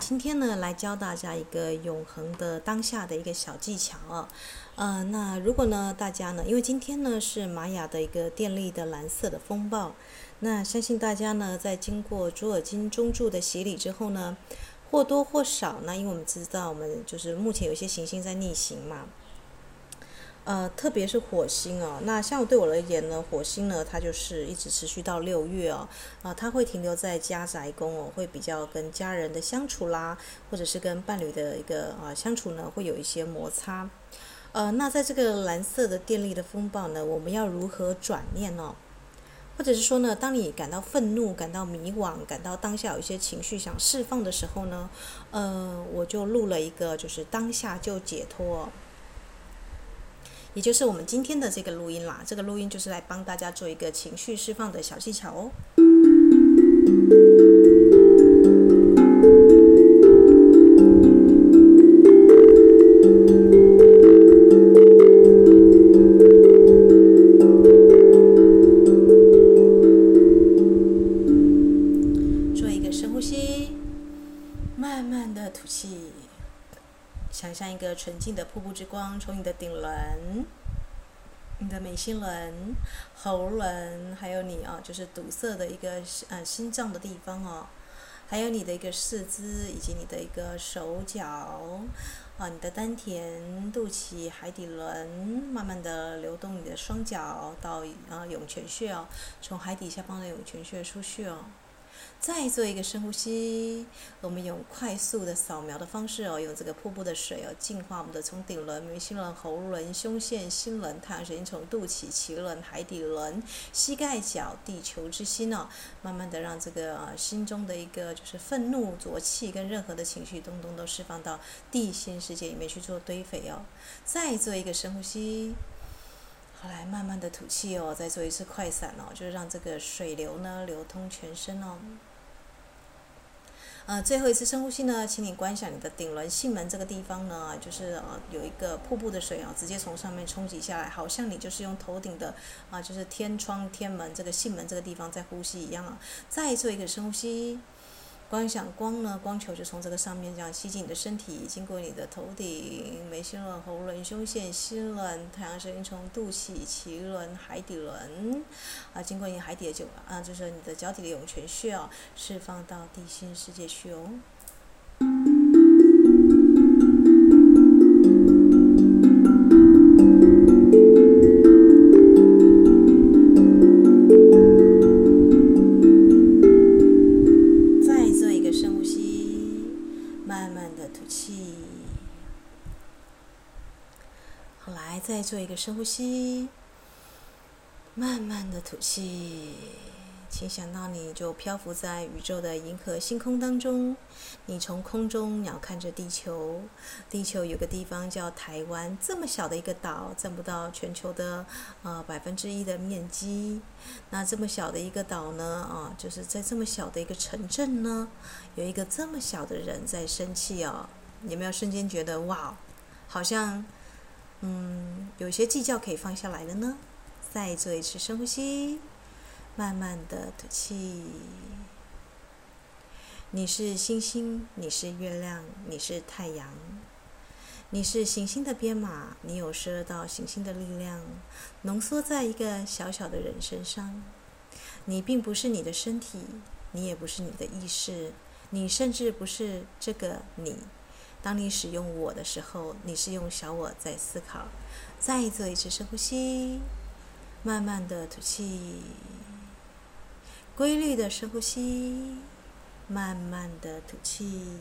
今天呢来教大家一个永恒的当下的一个小技巧啊。呃，那如果呢大家呢，因为今天呢是玛雅的一个电力的蓝色的风暴，那相信大家呢在经过卓尔金中柱的洗礼之后呢，或多或少呢，因为我们知道我们就是目前有些行星在逆行嘛。呃，特别是火星哦，那像对我而言呢，火星呢，它就是一直持续到六月哦，啊、它会停留在家宅宫哦，会比较跟家人的相处啦，或者是跟伴侣的一个啊、呃、相处呢，会有一些摩擦。呃，那在这个蓝色的电力的风暴呢，我们要如何转念呢？或者是说呢，当你感到愤怒、感到迷惘、感到当下有一些情绪想释放的时候呢，呃，我就录了一个，就是当下就解脱。也就是我们今天的这个录音啦，这个录音就是来帮大家做一个情绪释放的小技巧哦。光从你的顶轮、你的眉心轮、喉轮，还有你啊，就是堵塞的一个呃心脏的地方哦，还有你的一个四肢以及你的一个手脚啊，你的丹田、肚脐、海底轮，慢慢的流动你的双脚到啊涌泉穴哦，从海底下方的涌泉穴出去哦。再做一个深呼吸，我们用快速的扫描的方式哦，用这个瀑布的水哦，净化我们的从顶轮、眉心轮、喉轮、胸腺、心轮、太阳神经丛、肚脐、脐轮、海底轮、膝盖角、地球之心哦，慢慢的让这个啊心中的一个就是愤怒、浊气跟任何的情绪，通通都释放到地心世界里面去做堆肥哦。再做一个深呼吸。好，来慢慢的吐气哦，再做一次快闪哦，就是让这个水流呢流通全身哦。呃，最后一次深呼吸呢，请你观想你的顶轮囟门这个地方呢，就是呃有一个瀑布的水啊，直接从上面冲击下来，好像你就是用头顶的啊，就是天窗天门这个囟门这个地方在呼吸一样啊。再做一个深呼吸。光想光呢，光球就从这个上面这样吸进你的身体，经过你的头顶、眉心轮、喉轮、胸腺、心轮、太阳神经丛、肚脐、脐轮、海底轮，啊，经过你海底的九啊，就是你的脚底的涌泉穴哦，释放到地心世界去哦。深呼吸，慢慢的吐气，请想到你就漂浮在宇宙的银河星空当中，你从空中鸟瞰着地球，地球有个地方叫台湾，这么小的一个岛，占不到全球的呃百分之一的面积。那这么小的一个岛呢，啊，就是在这么小的一个城镇呢，有一个这么小的人在生气哦，有没有瞬间觉得哇，好像？嗯，有些计较可以放下来了呢。再做一次深呼吸，慢慢的吐气。你是星星，你是月亮，你是太阳，你是行星的编码，你有十二道行星的力量，浓缩在一个小小的人身上。你并不是你的身体，你也不是你的意识，你甚至不是这个你。当你使用我的时候，你是用小我在思考。再做一次深呼吸，慢慢的吐气，规律的深呼吸，慢慢的吐气。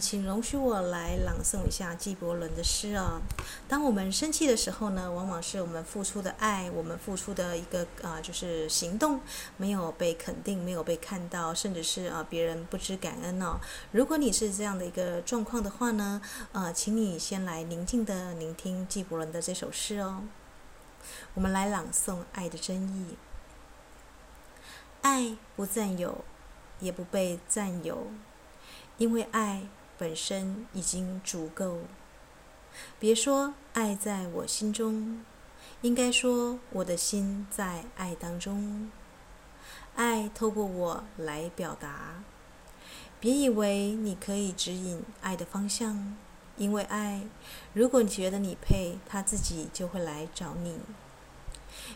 请容许我来朗诵一下纪伯伦的诗哦。当我们生气的时候呢，往往是我们付出的爱，我们付出的一个啊、就是行动没有被肯定，没有被看到，甚至是啊、别人不知感恩哦。如果你是这样的一个状况的话呢，呃，请你先来宁静的聆听纪伯伦的这首诗哦。我们来朗诵爱的真意。爱不占有，也不被占有，因为爱本身已经足够。别说爱在我心中，应该说我的心在爱当中。爱透过我来表达。别以为你可以指引爱的方向，因为爱，如果你觉得你配，它自己就会来找你。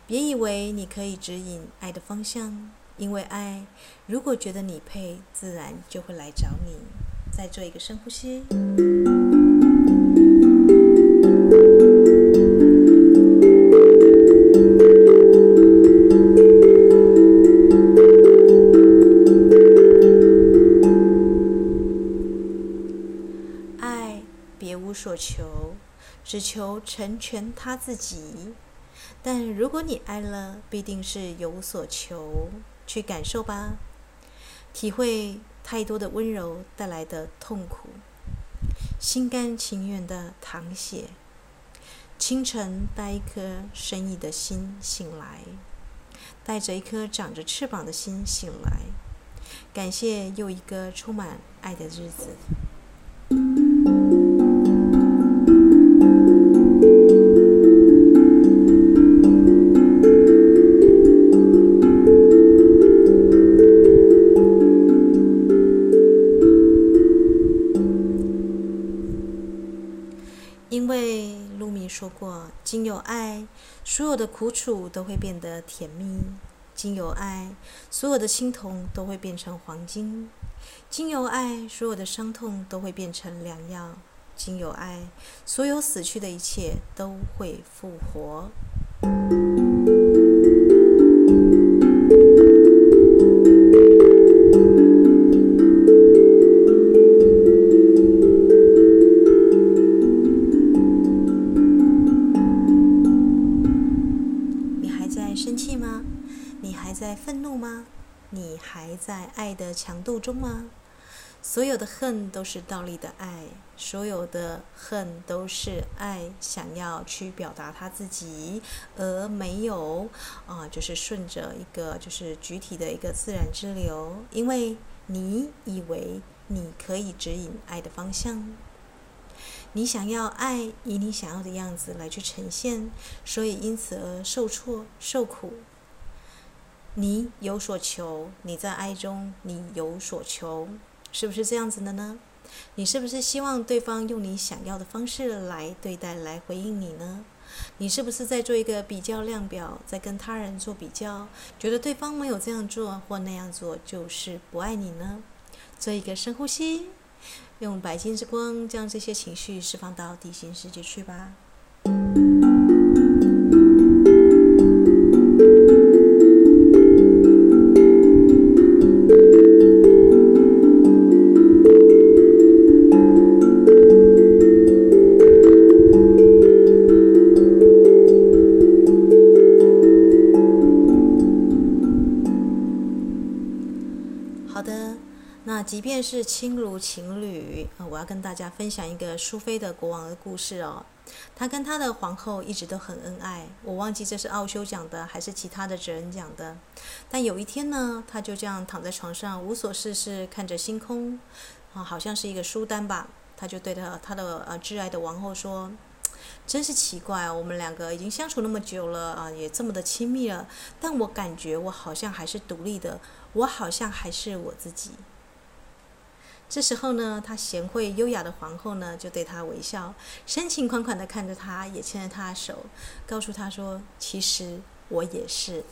别以为你可以指引爱的方向。因为爱，如果觉得你配，自然就会来找你。再做一个深呼吸。爱别无所求，只求成全他自己。但如果你爱了，必定是有所求。去感受吧，体会太多的温柔带来的痛苦，心甘情愿的淌血。清晨带一颗深意的心醒来，带着一颗长着翅膀的心醒来，感谢又一个充满爱的日子。经有爱，所有的苦楚都会变得甜蜜；经有爱，所有的青铜都会变成黄金；经有爱，所有的伤痛都会变成良药；经有爱，所有死去的一切都会复活。强度中吗？所有的恨都是倒立的爱，所有的恨都是爱想要去表达他自己，而没有啊，就是顺着一个就是具体的一个自然之流。因为你以为你可以指引爱的方向，你想要爱以你想要的样子来去呈现，所以因此而受挫受苦。你有所求，你在爱中，你有所求，是不是这样子的呢？你是不是希望对方用你想要的方式来对待、来回应你呢？你是不是在做一个比较量表，在跟他人做比较，觉得对方没有这样做或那样做就是不爱你呢？做一个深呼吸，用白金之光将这些情绪释放到地心世界去吧。是亲如情侣，我要跟大家分享一个苏菲的国王的故事哦。他跟他的皇后一直都很恩爱，我忘记这是奥修讲的还是其他的哲人讲的。但有一天呢，他就这样躺在床上无所事事，看着星空，啊，好像是一个书单吧。他就对他他的呃挚爱的王后说：“真是奇怪哦，我们两个已经相处那么久了啊，也这么的亲密了，但我感觉我好像还是独立的，我好像还是我自己。”这时候呢，她贤惠优雅的皇后呢，就对他微笑，深情款款地看着他，也牵着他的手，告诉他说：“其实我也是。”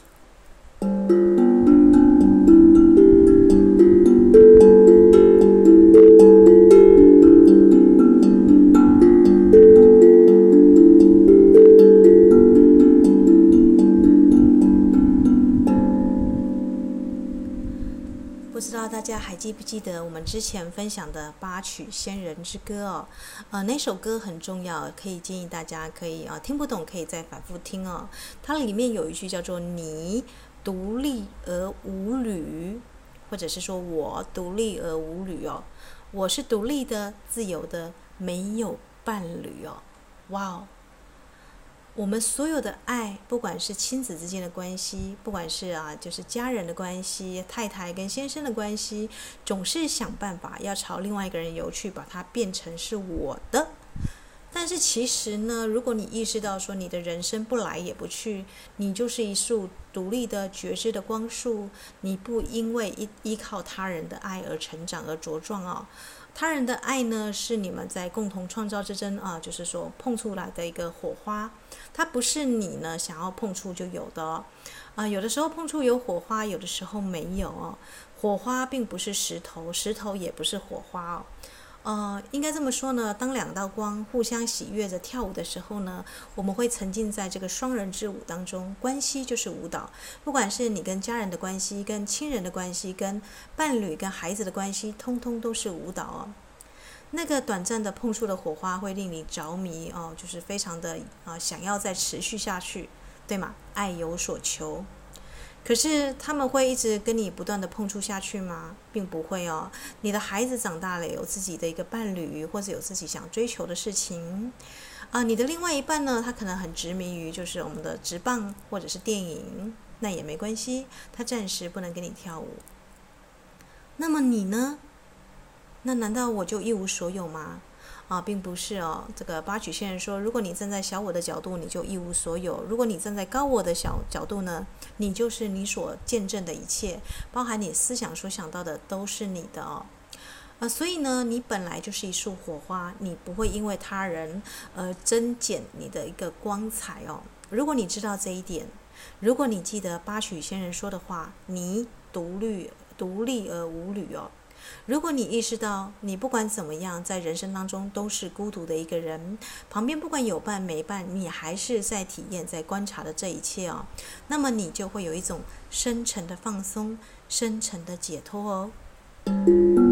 记不记得我们之前分享的八曲仙人之歌哦？呃，那首歌很重要，可以建议大家可以啊，听不懂可以再反复听哦。它里面有一句叫做“你独立而无侣”，或者是说我独立而无侣哦，我是独立的、自由的，没有伴侣哦。哇哦！我们所有的爱，不管是亲子之间的关系，不管是啊，就是家人的关系，太太跟先生的关系，总是想办法要朝另外一个人游去，把它变成是我的。但是其实呢，如果你意识到说你的人生不来也不去，你就是一束独立的觉知的光束，你不因为依依靠他人的爱而成长而茁壮啊。他人的爱呢，是你们在共同创造之中啊，就是说碰出来的一个火花，它不是你呢想要碰触就有的哦，啊，有的时候碰触有火花，有的时候没有哦。火花并不是石头，石头也不是火花哦。呃，应该这么说呢，当两道光互相喜悦着跳舞的时候呢，我们会沉浸在这个双人之舞当中。关系就是舞蹈，不管是你跟家人的关系、跟亲人的关系、跟伴侣、跟孩子的关系，通通都是舞蹈哦。那个短暂的碰触的火花会令你着迷哦，就是非常的啊、想要再持续下去，对吗？爱有所求。可是他们会一直跟你不断的碰触下去吗？并不会哦。你的孩子长大了，有自己的一个伴侣，或者有自己想追求的事情，啊、你的另外一半呢，他可能很执迷于就是我们的职棒或者是电影，那也没关系，他暂时不能跟你跳舞。那么你呢？那难道我就一无所有吗？啊，并不是哦。这个八曲仙人说，如果你站在小我的角度，你就一无所有；如果你站在高我的小角度呢，你就是你所见证的一切，包含你思想所想到的都是你的哦。啊，所以呢，你本来就是一束火花，你不会因为他人而增减你的一个光彩哦。如果你知道这一点，如果你记得八曲仙人说的话，你独立独立而无侣哦。如果你意识到你不管怎么样，在人生当中都是孤独的一个人，旁边不管有伴没伴，你还是在体验、在观察的这一切哦，那么你就会有一种深沉的放松、深沉的解脱哦。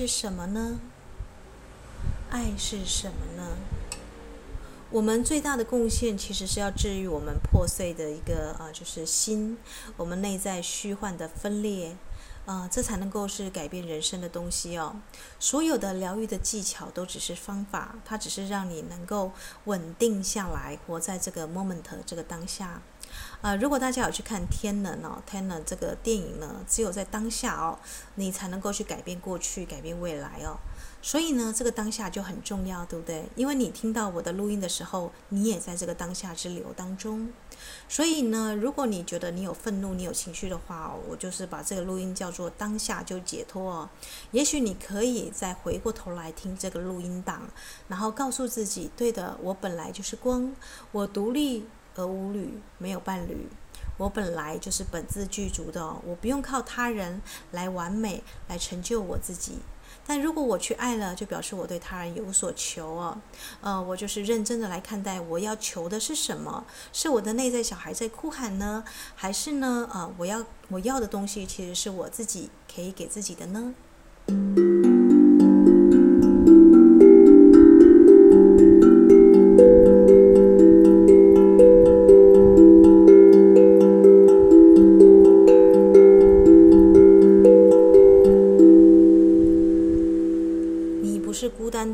是什么呢？爱是什么呢？我们最大的贡献其实是要治愈我们破碎的一个啊，就是心，我们内在虚幻的分裂。啊、呃，这才能够是改变人生的东西哦。所有的疗愈的技巧都只是方法，它只是让你能够稳定下来，活在这个 moment 这个当下。啊、如果大家有去看《天能》哦，《天能》这个电影呢，只有在当下哦，你才能够去改变过去，改变未来哦。所以呢，这个当下就很重要，对不对？因为你听到我的录音的时候，你也在这个当下之流当中。所以呢，如果你觉得你有愤怒、你有情绪的话，我就是把这个录音叫做“当下就解脱”哦。也许你可以再回过头来听这个录音档，然后告诉自己：对的，我本来就是光，我独立而无侣，没有伴侣。我本来就是本自具足的，我不用靠他人来完美来成就我自己。但如果我去爱了，就表示我对他人有所求哦。呃，我就是认真的来看待，我要求的是什么？是我的内在小孩在哭喊呢，还是呢？呃，我要我要的东西其实是我自己可以给自己的呢？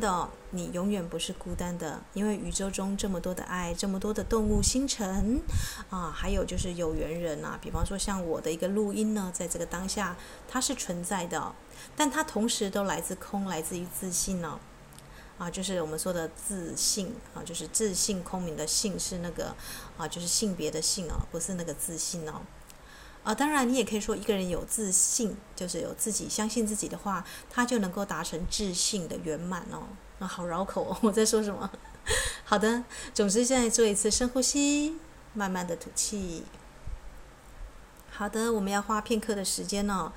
的你永远不是孤单的，因为宇宙中这么多的爱，这么多的动物、星辰啊，还有就是有缘人啊。比方说像我的一个录音呢，在这个当下它是存在的，但它同时都来自空，来自于自信呢。啊，就是我们说的自信啊，就是自信空明的信是那个啊，就是性别的性啊，不是那个自信哦。啊，当然你也可以说一个人有自信，就是有自己相信自己的话，他就能够达成自信的圆满哦。那好绕口哦，我在说什么？好的，总之现在做一次深呼吸，慢慢的吐气。好的，我们要花片刻的时间哦，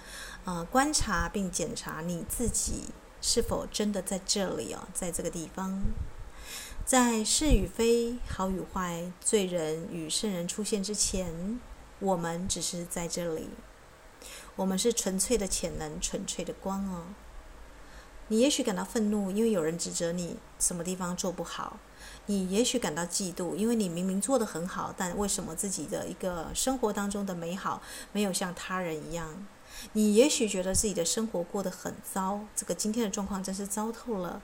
呃，观察并检查你自己是否真的在这里哦，在这个地方，在是与非、好与坏、罪人与圣人出现之前，我们只是在这里，我们是纯粹的潜能，纯粹的光哦。你也许感到愤怒，因为有人指责你什么地方做不好；你也许感到嫉妒，因为你明明做得很好，但为什么自己的一个生活当中的美好没有像他人一样？你也许觉得自己的生活过得很糟，这个今天的状况真是糟透了。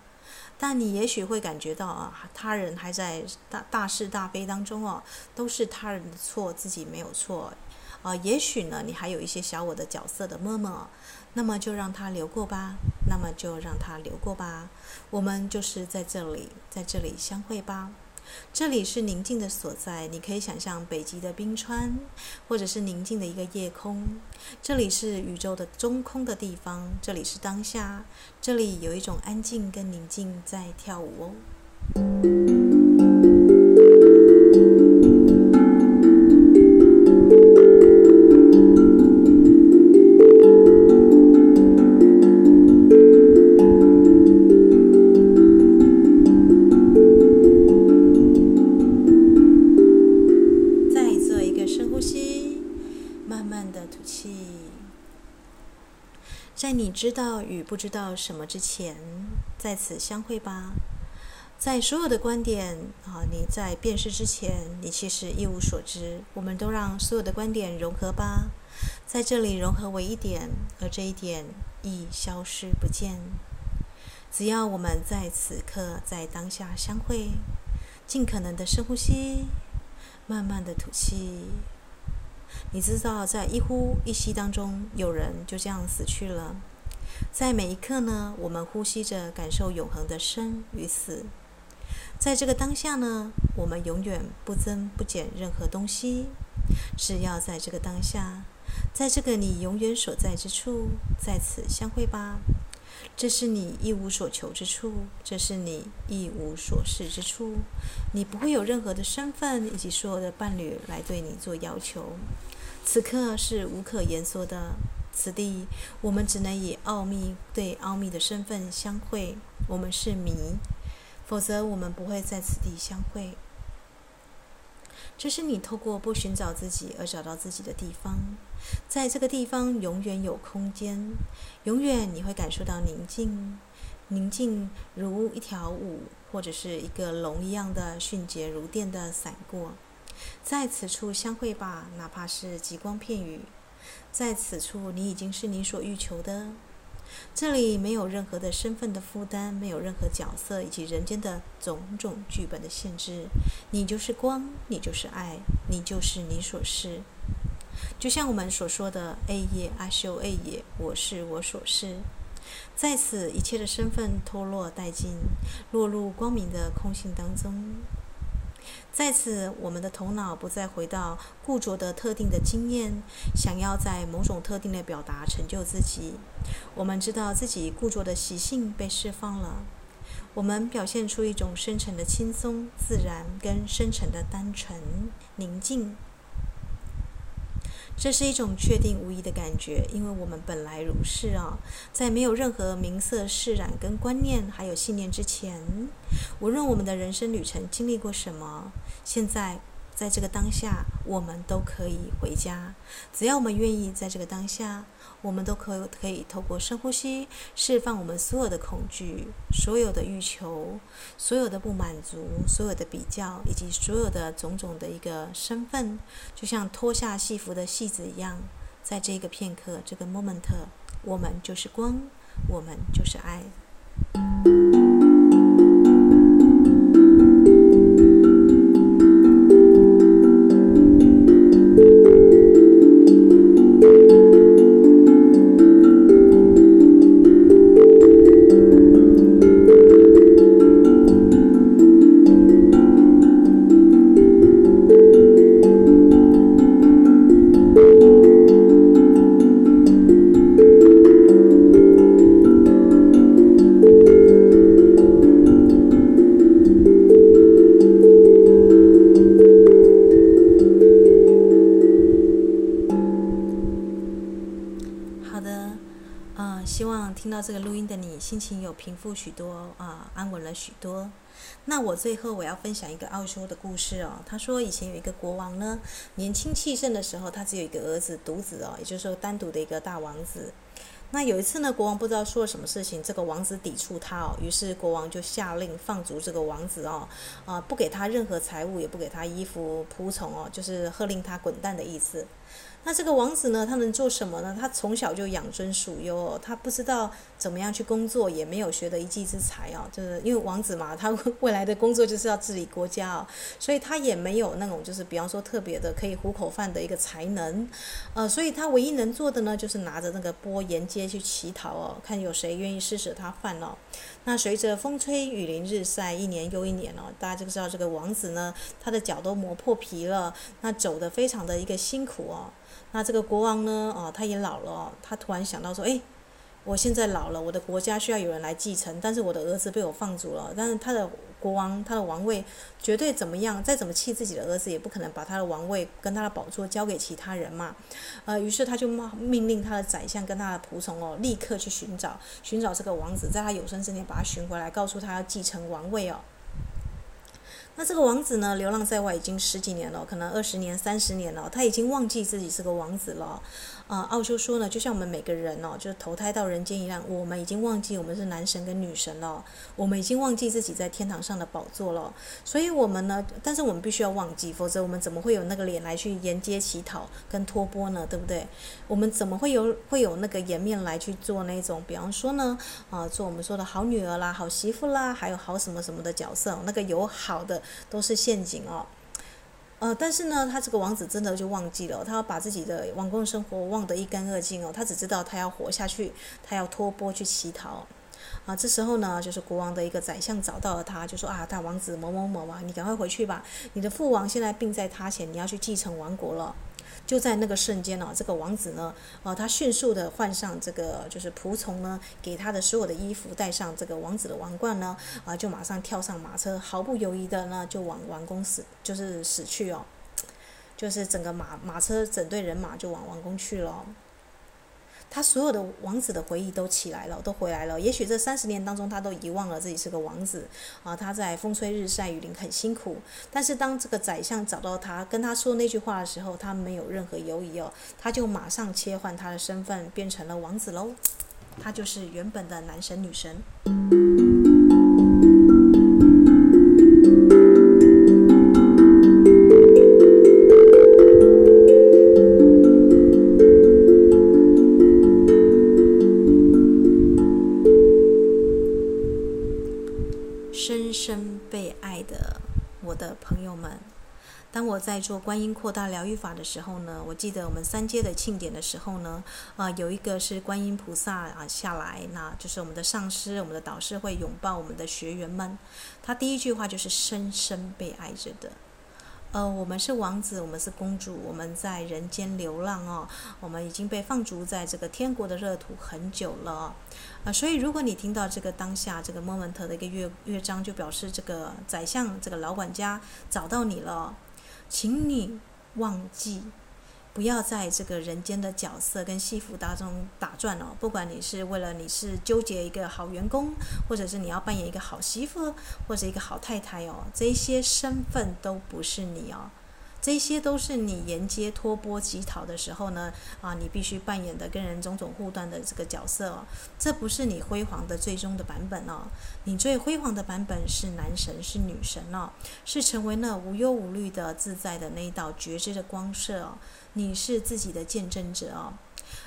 但你也许会感觉到啊，他人还在大大是大非当中哦，都是他人的错，自己没有错。啊，也许呢，你还有一些小我的角色的么么，那么就让它流过吧，那么就让它流过吧。我们就是在这里，在这里相会吧。这里是宁静的所在，你可以想象北极的冰川，或者是宁静的一个夜空。这里是宇宙的中空的地方，这里是当下，这里有一种安静跟宁静在跳舞哦。知道与不知道什么之前，在此相会吧。在所有的观点啊，你在辨识之前，你其实一无所知。我们都让所有的观点融合吧，在这里融合为一点，而这一点亦消失不见。只要我们在此刻在当下相会，尽可能的深呼吸，慢慢的吐气。你知道，在一呼一吸当中，有人就这样死去了。在每一刻呢，我们呼吸着，感受永恒的生与死。在这个当下呢，我们永远不增不减任何东西。只要在这个当下，在这个你永远所在之处，在此相会吧。这是你一无所求之处，这是你一无所事之处。你不会有任何的身份以及所有的伴侣来对你做要求。此刻是无可言说的，此地我们只能以奥秘对奥秘的身份相会。我们是谜，否则我们不会在此地相会。这是你透过不寻找自己而找到自己的地方，在这个地方永远有空间，永远你会感受到宁静，宁静如一条舞，或者是一个龙一样的迅捷如电的闪过，在此处相会吧，哪怕是极光片羽，在此处你已经是你所欲求的。这里没有任何的身份的负担，没有任何角色以及人间的种种剧本的限制。你就是光，你就是爱，你就是你所是。就像我们所说的“爱也阿修爱也”，我是我所是。在此，一切的身份脱落殆尽，落入光明的空性当中。在此，我们的头脑不再回到固着的特定的经验，想要在某种特定的表达成就自己。我们知道自己固着的习性被释放了，我们表现出一种深沉的轻松、自然跟深沉的单纯、宁静。这是一种确定无疑的感觉，因为我们本来如是啊，在没有任何名色释染跟观念还有信念之前，无论我们的人生旅程经历过什么，现在。在这个当下，我们都可以回家。只要我们愿意，在这个当下，我们都可以可以透过深呼吸，释放我们所有的恐惧、所有的欲求、所有的不满足、所有的比较，以及所有的种种的一个身份，就像脱下戏服的戏子一样。在这个片刻，这个 moment，我们就是光，我们就是爱。平复许多啊，安稳了许多。那我最后我要分享一个奥修的故事哦。他说以前有一个国王呢，年轻气盛的时候，他只有一个儿子，独子哦，也就是说单独的一个大王子。那有一次呢，国王不知道出了什么事情，这个王子抵触他哦，于是国王就下令放逐这个王子哦，啊，不给他任何财物，也不给他衣服、仆从哦，就是喝令他滚蛋的意思。那这个王子呢，他能做什么呢？他从小就养尊处优哦，他不知道怎么样去工作，也没有学得一技之才哦。就是因为王子嘛，他 未来的工作就是要治理国家哦，所以他也没有那种就是比方说特别的可以糊口饭的一个才能，呃，所以他唯一能做的呢，就是拿着那个钵沿街去乞讨哦，看有谁愿意施舍他饭哦。那随着风吹雨淋日晒，一年又一年哦，大家就知道这个王子呢，他的脚都磨破皮了，那走得非常的一个辛苦哦。那这个国王呢？哦，他也老了哦。他突然想到说：“诶，我现在老了，我的国家需要有人来继承，但是我的儿子被我放逐了。但是他的国王，他的王位绝对怎么样？再怎么气自己的儿子，也不可能把他的王位跟他的宝座交给其他人嘛。呃，于是他就命令他的宰相跟他的仆从哦，立刻去寻找寻找这个王子，在他有生之年把他寻回来，告诉他要继承王位哦。”那这个王子呢，流浪在外已经十几年了，可能二十年、三十年了，他已经忘记自己是个王子了。啊，奥修说呢，就像我们每个人哦，就是投胎到人间一样，我们已经忘记我们是男神跟女神了，我们已经忘记自己在天堂上的宝座了。所以，我们呢，但是我们必须要忘记，否则我们怎么会有那个脸来去沿街乞讨跟托钵呢？对不对？我们怎么会有会有那个颜面来去做那种，比方说呢，啊，做我们说的好女儿啦、好媳妇啦，还有好什么什么的角色，那个有好的都是陷阱哦。呃，但是呢，他这个王子真的就忘记了，他要把自己的王宫生活忘得一干二净哦。他只知道他要活下去，他要托钵去乞讨。啊，这时候呢，就是国王的一个宰相找到了他，就说啊，大王子某某某啊，你赶快回去吧，你的父王现在病在他前，你要去继承王国了。就在那个瞬间呢，这个王子呢，啊，他迅速的换上这个就是仆从呢给他的所有的衣服，带上这个王子的王冠呢，啊，就马上跳上马车，毫不犹豫的呢就往王宫死，就是死去哦，就是整个马马车整队人马就往王宫去了。他所有的王子的回忆都起来了，都回来了。也许这三十年当中，他都遗忘了自己是个王子啊。他在风吹日晒雨淋很辛苦，但是当这个宰相找到他，跟他说那句话的时候，他没有任何犹疑哦，他就马上切换他的身份，变成了王子喽。他就是原本的男神女神。当我在做观音扩大疗愈法的时候呢，我记得我们三阶的庆典的时候呢，啊、有一个是观音菩萨啊下来，那就是我们的上师、我们的导师会拥抱我们的学员们。他第一句话就是深深被爱着的。呃，我们是王子，我们是公主，我们在人间流浪哦，我们已经被放逐在这个天国的热土很久了。啊、呃，所以如果你听到这个当下这个 moment 的一个乐乐章，就表示这个宰相、这个老管家找到你了。请你忘记，不要在这个人间的角色跟戏服当中打转哦。不管你是为了你是纠结一个好员工，或者是你要扮演一个好媳妇，或者一个好太太哦，这些身份都不是你哦。这些都是你沿街托钵乞讨的时候呢，啊，你必须扮演的跟人种种互动的这个角色哦。这不是你辉煌的最终的版本哦。你最辉煌的版本是男神，是女神哦，是成为那无忧无虑的自在的那一道觉知的光射哦。你是自己的见证者哦。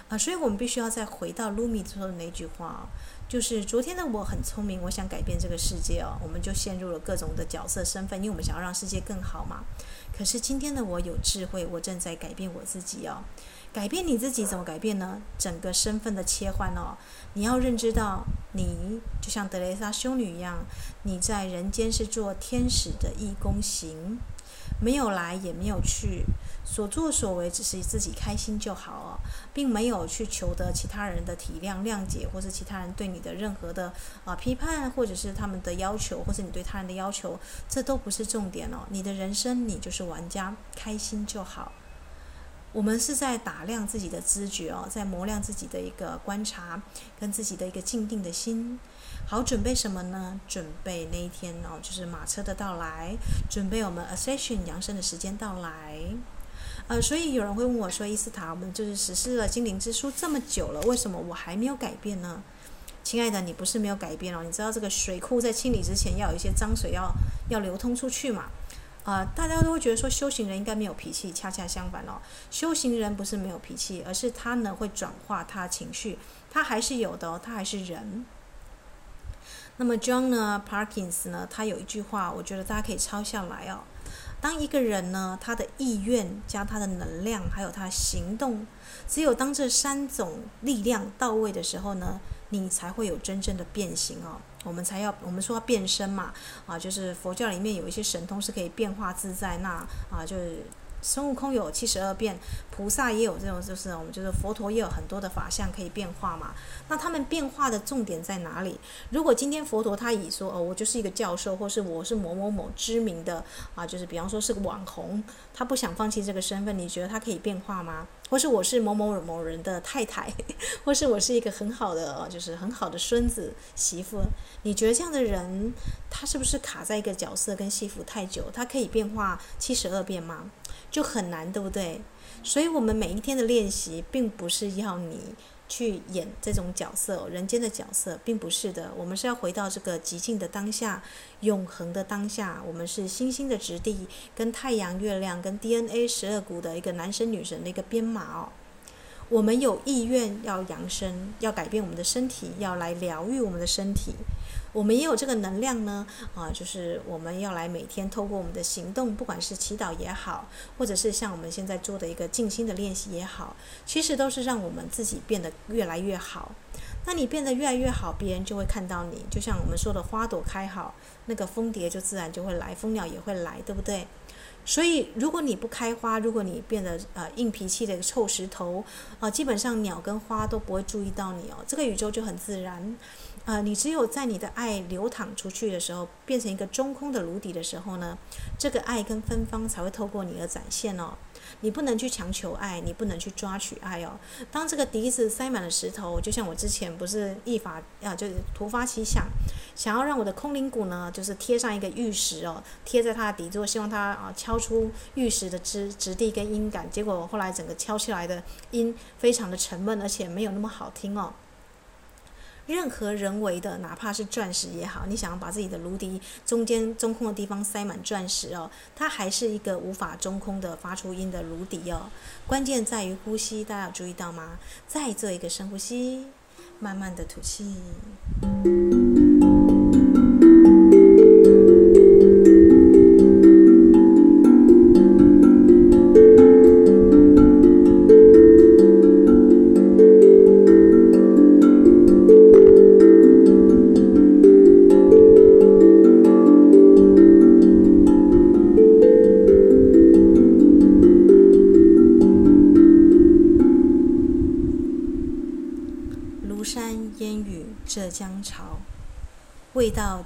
啊，所以我们必须要再回到鲁米说的那句话哦，就是昨天的我很聪明，我想改变这个世界哦。我们就陷入了各种的角色身份，因为我们想要让世界更好嘛。可是今天的我有智慧，我正在改变我自己哦。改变你自己怎么改变呢？整个身份的切换哦。你要认知到，你就像德蕾莎修女一样，你在人间是做天使的义工行，没有来也没有去，所作所为只是自己开心就好哦，并没有去求得其他人的体谅谅解，或是其他人对你的任何的啊批判，或者是他们的要求，或是你对他人的要求，这都不是重点哦。你的人生，你就是玩家，开心就好。我们是在打量自己的知觉哦，在磨亮自己的一个观察跟自己的一个静定的心，好准备什么呢？准备那一天哦，就是马车的到来，准备我们 Ascension 扬升的时间到来。呃，所以有人会问我说：“伊斯塔，我们就是实施了精灵之书这么久了，为什么我还没有改变呢？”亲爱的，你不是没有改变哦，你知道这个水库在清理之前要有一些脏水要要流通出去嘛？啊、大家都会觉得说修行人应该没有脾气，恰恰相反哦，修行人不是没有脾气，而是他呢会转化他情绪，他还是有的哦，他还是人。那么 John 呢，Parkins 呢，他有一句话，我觉得大家可以抄下来哦。当一个人呢，他的意愿加他的能量，还有他行动，只有当这三种力量到位的时候呢，你才会有真正的变形哦。我们才要，我们说要变身嘛，啊，就是佛教里面有一些神通是可以变化自在，那啊，就是。孙悟空有七十二变，菩萨也有这种，就是我们就是佛陀也有很多的法相可以变化嘛。那他们变化的重点在哪里？如果今天佛陀他以说哦，我就是一个教授，或是我是某某某知名的啊，就是比方说是个网红，他不想放弃这个身份，你觉得他可以变化吗？或是我是某某某人的太太，或是我是一个很好的，就是很好的孙子媳妇，你觉得这样的人他是不是卡在一个角色跟戏服太久？他可以变化七十二变吗？就很难，对不对？所以，我们每一天的练习，并不是要你去演这种角色，人间的角色，并不是的。我们是要回到这个极静的当下，永恒的当下。我们是星星的质地，跟太阳、月亮，跟 DNA 十二股的一个男神女神的一个编码哦。我们有意愿要扬升，要改变我们的身体，要来疗愈我们的身体。我们也有这个能量呢，啊，就是我们要来每天透过我们的行动，不管是祈祷也好，或者是像我们现在做的一个静心的练习也好，其实都是让我们自己变得越来越好。那你变得越来越好，别人就会看到你。就像我们说的，花朵开好，那个蜂蝶就自然就会来，蜂鸟也会来，对不对？所以，如果你不开花，如果你变得呃硬脾气的一个臭石头啊，基本上鸟跟花都不会注意到你哦。这个宇宙就很自然。呃，你只有在你的爱流淌出去的时候，变成一个中空的炉底的时候呢，这个爱跟芬芳才会透过你而展现哦。你不能去强求爱，你不能去抓取爱哦。当这个笛子塞满了石头，就像我之前不是一法啊，就是突发奇想，想要让我的空灵鼓呢，就是贴上一个玉石哦，贴在它的底座，希望它啊敲出玉石的质质地跟音感。结果后来整个敲起来的音非常的沉闷，而且没有那么好听哦。任何人为的，哪怕是钻石也好，你想要把自己的颅底中间中空的地方塞满钻石哦，它还是一个无法中空的发出音的颅底哦。关键在于呼吸，大家有注意到吗？再做一个深呼吸，慢慢的吐气。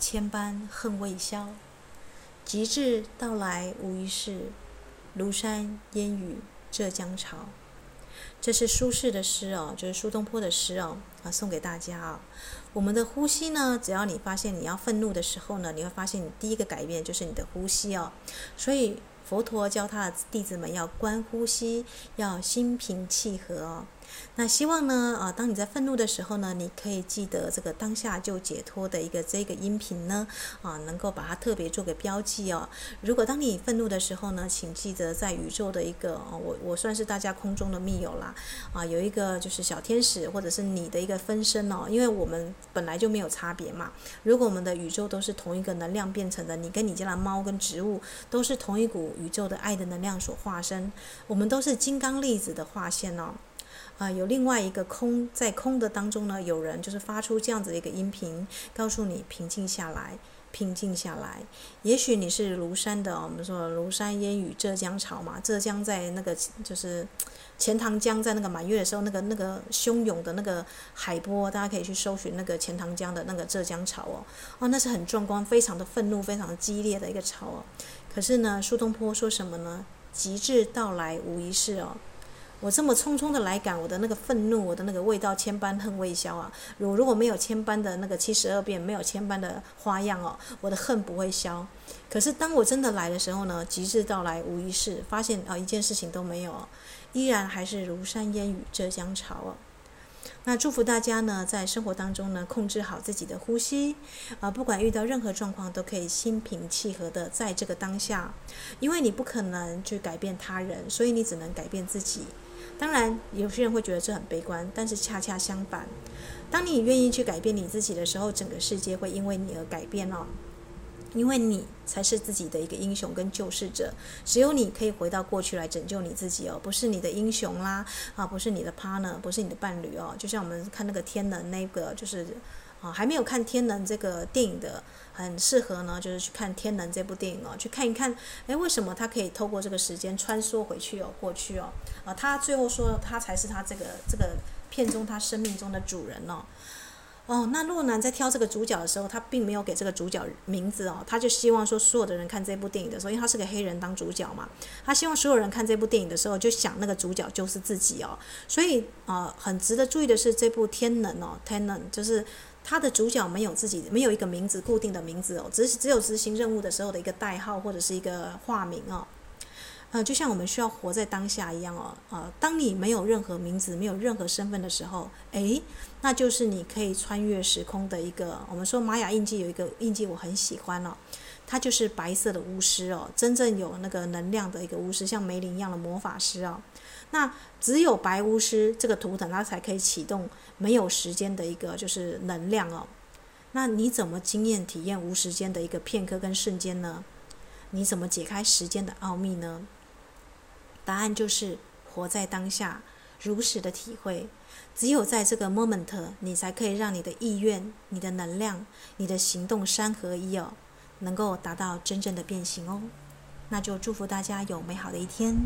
千般恨未消，极致到来无一事。庐山烟雨浙江潮，这是苏轼的诗哦，就是苏东坡的诗哦，啊，送给大家啊、我们的呼吸呢，只要你发现你要愤怒的时候呢，你会发现你第一个改变就是你的呼吸哦。所以佛陀教他的弟子们要观呼吸，要心平气和。那希望呢，啊，当你在愤怒的时候呢，你可以记得这个当下就解脱的一个这个音频呢，啊，能够把它特别做个标记哦。如果当你愤怒的时候呢，请记得在宇宙的一个，我我算是大家空中的密友啦，啊，有一个就是小天使或者是你的一个分身哦，因为我们本来就没有差别嘛。如果我们的宇宙都是同一个能量变成的，你跟你家的猫跟植物都是同一股宇宙的爱的能量所化身，我们都是金刚粒子的化身哦。啊，有另外一个空，在空的当中呢，有人就是发出这样子的一个音频，告诉你平静下来，平静下来。也许你是庐山的，我们说庐山烟雨浙江潮嘛，浙江在那个就是钱塘江在那个满月的时候，那个那个汹涌的那个海波，大家可以去搜寻那个钱塘江的那个浙江潮哦，哦，那是很壮观，非常的愤怒，非常激烈的一个潮哦。可是呢，苏东坡说什么呢？极致到来无一事哦。我这么匆匆的来赶，我的那个愤怒，我的那个味道千般恨未消啊！如如果没有千般的那个七十二变，没有千般的花样哦，我的恨不会消。可是当我真的来的时候呢，极致到来无一事，发现啊、一件事情都没有，依然还是如山烟雨浙江潮哦。那祝福大家呢，在生活当中呢，控制好自己的呼吸，啊，不管遇到任何状况，都可以心平气和的在这个当下，因为你不可能去改变他人，所以你只能改变自己。当然，有些人会觉得这很悲观，但是恰恰相反，当你愿意去改变你自己的时候，整个世界会因为你而改变哦。因为你才是自己的一个英雄跟救世者，只有你可以回到过去来拯救你自己哦，不是你的英雄啦，啊，不是你的 partner，不是你的伴侣哦。就像我们看那个天的，那个就是啊，还没有看天能这个电影的，很适合呢，就是去看天能这部电影哦，去看一看，哎，为什么他可以透过这个时间穿梭回去哦，过去哦，啊，他最后说他才是他这个这个片中他生命中的主人哦。哦，那诺兰在挑这个主角的时候，他并没有给这个主角名字哦，他就希望说所有的人看这部电影的时候，因为他是个黑人当主角嘛，他希望所有人看这部电影的时候就想那个主角就是自己哦，所以啊、很值得注意的是这部《天能》哦，《天能》就是他的主角没有自己没有一个名字固定的名字哦，只是只有执行任务的时候的一个代号或者是一个化名哦。呃，就像我们需要活在当下一样哦，呃，当你没有任何名字、没有任何身份的时候，诶，那就是你可以穿越时空的一个。我们说玛雅印记有一个印记，我很喜欢哦，它就是白色的巫师哦，真正有那个能量的一个巫师，像梅林一样的魔法师哦。那只有白巫师这个图腾，它才可以启动没有时间的一个就是能量哦。那你怎么经验体验无时间的一个片刻跟瞬间呢？你怎么解开时间的奥秘呢？答案就是活在当下，如实的体会。只有在这个 moment，你才可以让你的意愿、你的能量、你的行动三合一哦，能够达到真正的变形哦。那就祝福大家有美好的一天。